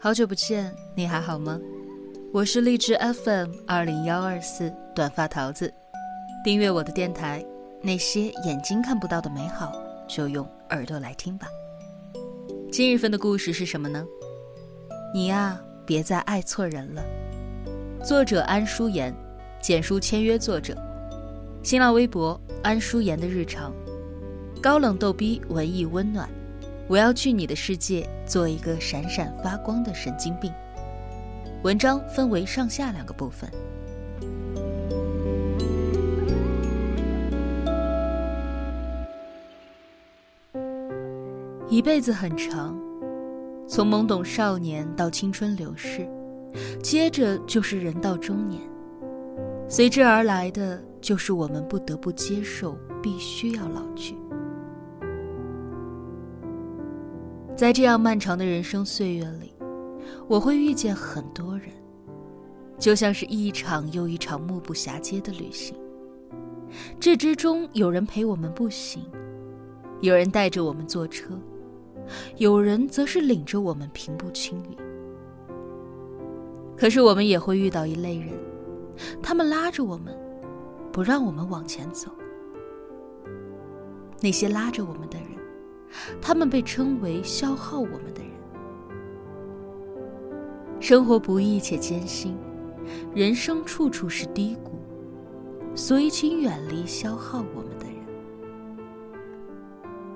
好久不见，你还好吗？我是荔枝 FM 二零幺二四短发桃子，订阅我的电台。那些眼睛看不到的美好，就用耳朵来听吧。今日份的故事是什么呢？你呀，别再爱错人了。作者安淑妍，简书签约作者。新浪微博安淑妍的日常，高冷逗逼，文艺温暖。我要去你的世界，做一个闪闪发光的神经病。文章分为上下两个部分。一辈子很长，从懵懂少年到青春流逝，接着就是人到中年，随之而来的就是我们不得不接受，必须要老去。在这样漫长的人生岁月里，我会遇见很多人，就像是一场又一场目不暇接的旅行。这之中，有人陪我们步行，有人带着我们坐车，有人则是领着我们平步青云。可是，我们也会遇到一类人，他们拉着我们，不让我们往前走。那些拉着我们的人。他们被称为消耗我们的人。生活不易且艰辛，人生处处是低谷，所以请远离消耗我们的人。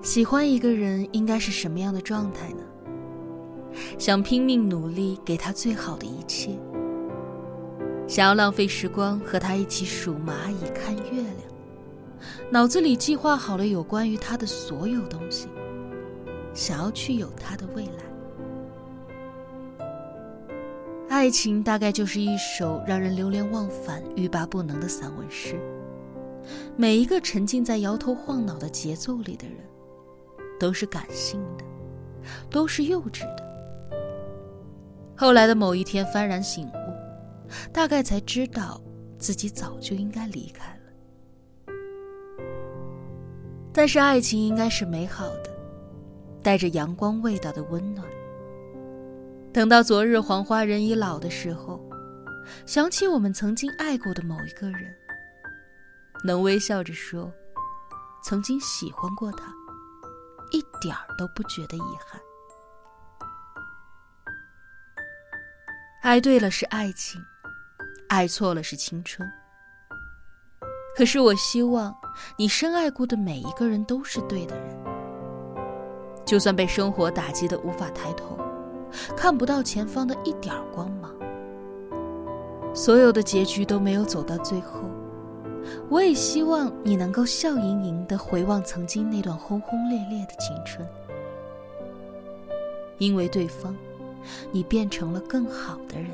喜欢一个人应该是什么样的状态呢？想拼命努力给他最好的一切，想要浪费时光和他一起数蚂蚁看月亮，脑子里计划好了有关于他的所有东西。想要去有他的未来，爱情大概就是一首让人流连忘返、欲罢不能的散文诗。每一个沉浸在摇头晃脑的节奏里的人，都是感性的，都是幼稚的。后来的某一天幡然醒悟，大概才知道自己早就应该离开了。但是爱情应该是美好的。带着阳光味道的温暖。等到昨日黄花人已老的时候，想起我们曾经爱过的某一个人，能微笑着说，曾经喜欢过他，一点儿都不觉得遗憾。爱对了是爱情，爱错了是青春。可是我希望你深爱过的每一个人都是对的人。就算被生活打击的无法抬头，看不到前方的一点光芒，所有的结局都没有走到最后，我也希望你能够笑盈盈的回望曾经那段轰轰烈烈的青春，因为对方，你变成了更好的人。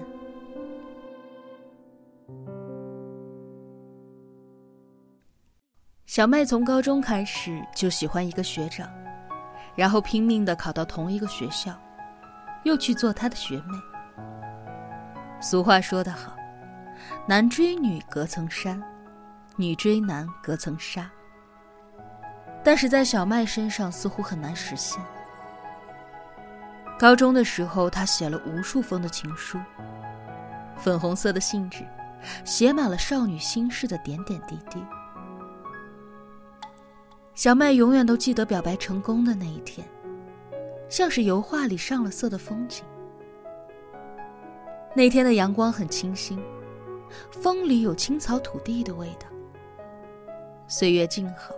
小麦从高中开始就喜欢一个学长。然后拼命的考到同一个学校，又去做他的学妹。俗话说得好，男追女隔层山，女追男隔层纱。但是在小麦身上似乎很难实现。高中的时候，他写了无数封的情书，粉红色的信纸，写满了少女心事的点点滴滴。小麦永远都记得表白成功的那一天，像是油画里上了色的风景。那天的阳光很清新，风里有青草土地的味道。岁月静好，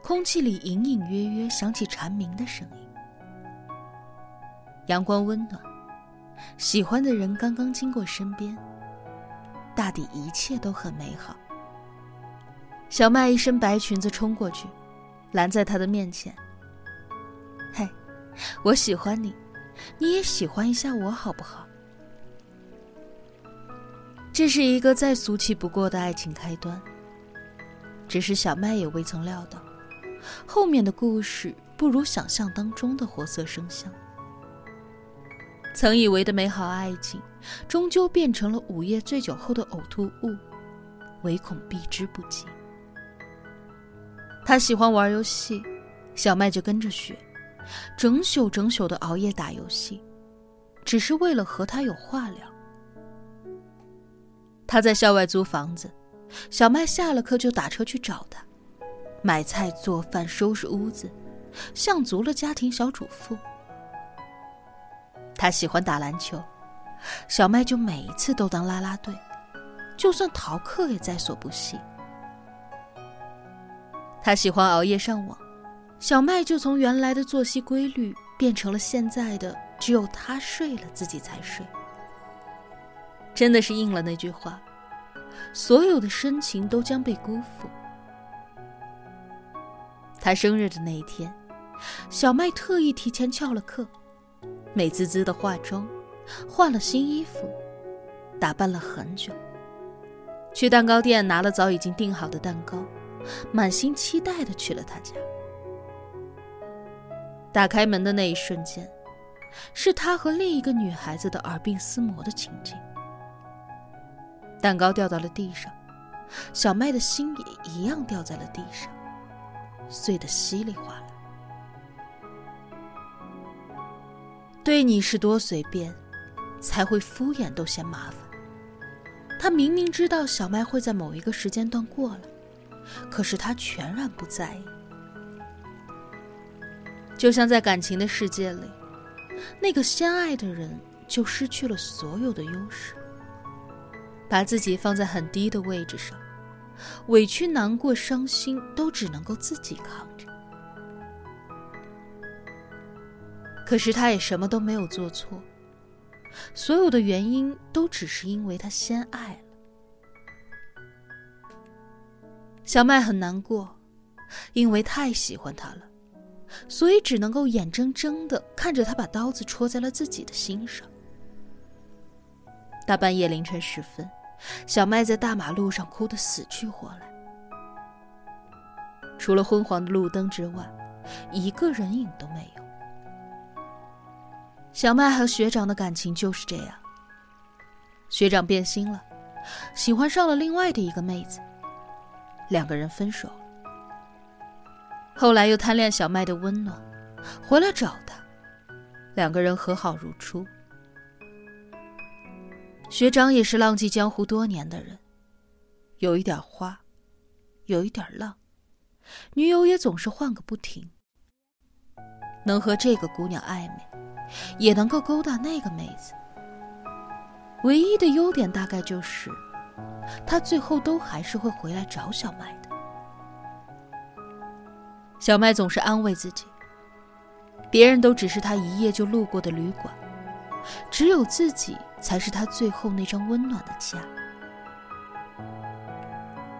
空气里隐隐约约响起蝉鸣的声音。阳光温暖，喜欢的人刚刚经过身边，大抵一切都很美好。小麦一身白裙子冲过去。拦在他的面前。嘿，我喜欢你，你也喜欢一下我好不好？这是一个再俗气不过的爱情开端。只是小麦也未曾料到，后面的故事不如想象当中的活色生香。曾以为的美好爱情，终究变成了午夜醉酒后的呕吐物，唯恐避之不及。他喜欢玩游戏，小麦就跟着学，整宿整宿的熬夜打游戏，只是为了和他有话聊。他在校外租房子，小麦下了课就打车去找他，买菜、做饭、收拾屋子，像足了家庭小主妇。他喜欢打篮球，小麦就每一次都当啦啦队，就算逃课也在所不惜。他喜欢熬夜上网，小麦就从原来的作息规律变成了现在的只有他睡了自己才睡。真的是应了那句话：所有的深情都将被辜负。他生日的那一天，小麦特意提前翘了课，美滋滋的化妆，换了新衣服，打扮了很久，去蛋糕店拿了早已经订好的蛋糕。满心期待的去了他家。打开门的那一瞬间，是他和另一个女孩子的耳鬓厮磨的情景。蛋糕掉到了地上，小麦的心也一样掉在了地上，碎得稀里哗啦。对你是多随便，才会敷衍都嫌麻烦。他明明知道小麦会在某一个时间段过来。可是他全然不在意，就像在感情的世界里，那个先爱的人就失去了所有的优势，把自己放在很低的位置上，委屈、难过、伤心都只能够自己扛着。可是他也什么都没有做错，所有的原因都只是因为他先爱。小麦很难过，因为太喜欢他了，所以只能够眼睁睁的看着他把刀子戳在了自己的心上。大半夜凌晨时分，小麦在大马路上哭得死去活来，除了昏黄的路灯之外，一个人影都没有。小麦和学长的感情就是这样，学长变心了，喜欢上了另外的一个妹子。两个人分手，后来又贪恋小麦的温暖，回来找他，两个人和好如初。学长也是浪迹江湖多年的人，有一点花，有一点浪，女友也总是换个不停。能和这个姑娘暧昧，也能够勾搭那个妹子，唯一的优点大概就是。他最后都还是会回来找小麦的。小麦总是安慰自己，别人都只是他一夜就路过的旅馆，只有自己才是他最后那张温暖的家。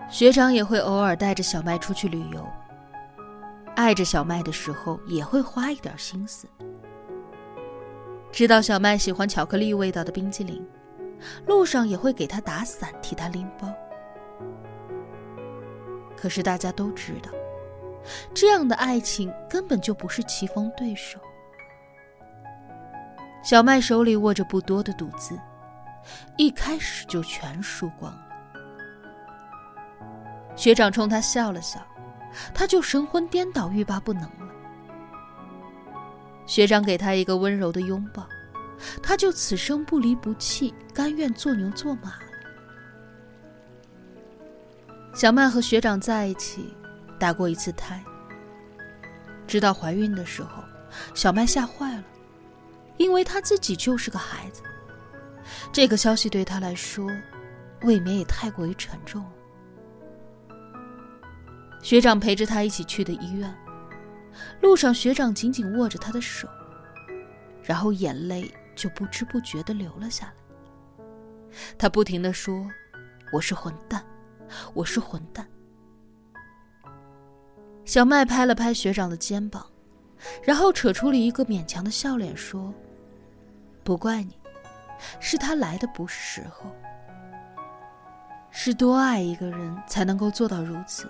学长也会偶尔带着小麦出去旅游，爱着小麦的时候也会花一点心思，知道小麦喜欢巧克力味道的冰激凌。路上也会给他打伞，替他拎包。可是大家都知道，这样的爱情根本就不是棋逢对手。小麦手里握着不多的赌资，一开始就全输光了。学长冲他笑了笑，他就神魂颠倒，欲罢不能了。学长给他一个温柔的拥抱。他就此生不离不弃，甘愿做牛做马。小麦和学长在一起，打过一次胎。知道怀孕的时候，小麦吓坏了，因为她自己就是个孩子。这个消息对她来说，未免也太过于沉重了。学长陪着他一起去的医院，路上学长紧紧握着她的手，然后眼泪。就不知不觉的流了下来。他不停的说：“我是混蛋，我是混蛋。”小麦拍了拍学长的肩膀，然后扯出了一个勉强的笑脸说：“不怪你，是他来的不是时候。是多爱一个人才能够做到如此，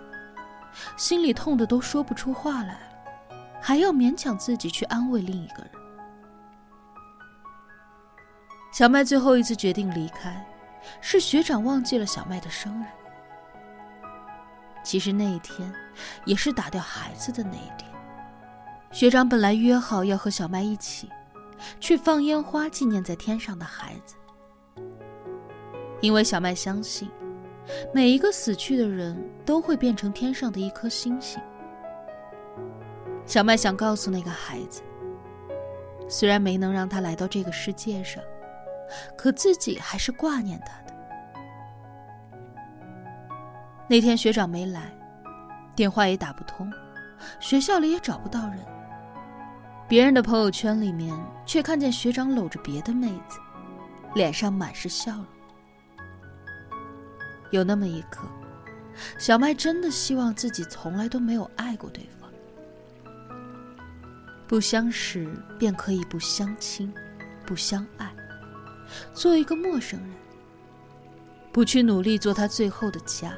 心里痛的都说不出话来了，还要勉强自己去安慰另一个人。”小麦最后一次决定离开，是学长忘记了小麦的生日。其实那一天，也是打掉孩子的那一天。学长本来约好要和小麦一起，去放烟花纪念在天上的孩子。因为小麦相信，每一个死去的人都会变成天上的一颗星星。小麦想告诉那个孩子，虽然没能让他来到这个世界上，可自己还是挂念他的。那天学长没来，电话也打不通，学校里也找不到人。别人的朋友圈里面却看见学长搂着别的妹子，脸上满是笑容。有那么一刻，小麦真的希望自己从来都没有爱过对方。不相识便可以不相亲，不相爱，做一个陌生人，不去努力做他最后的家。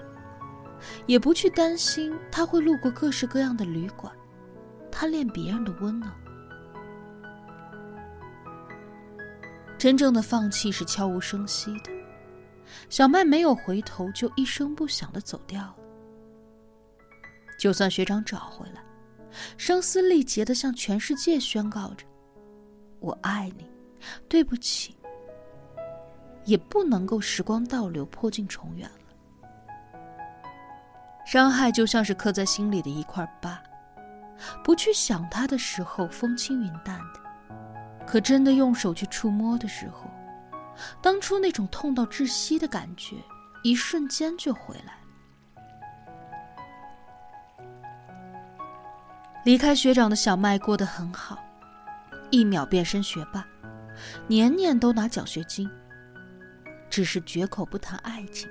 也不去担心他会路过各式各样的旅馆，贪恋别人的温暖。真正的放弃是悄无声息的，小麦没有回头，就一声不响的走掉了。就算学长找回来，声嘶力竭的向全世界宣告着“我爱你，对不起”，也不能够时光倒流，破镜重圆了。伤害就像是刻在心里的一块疤，不去想它的时候风轻云淡的，可真的用手去触摸的时候，当初那种痛到窒息的感觉，一瞬间就回来离开学长的小麦过得很好，一秒变身学霸，年年都拿奖学金，只是绝口不谈爱情。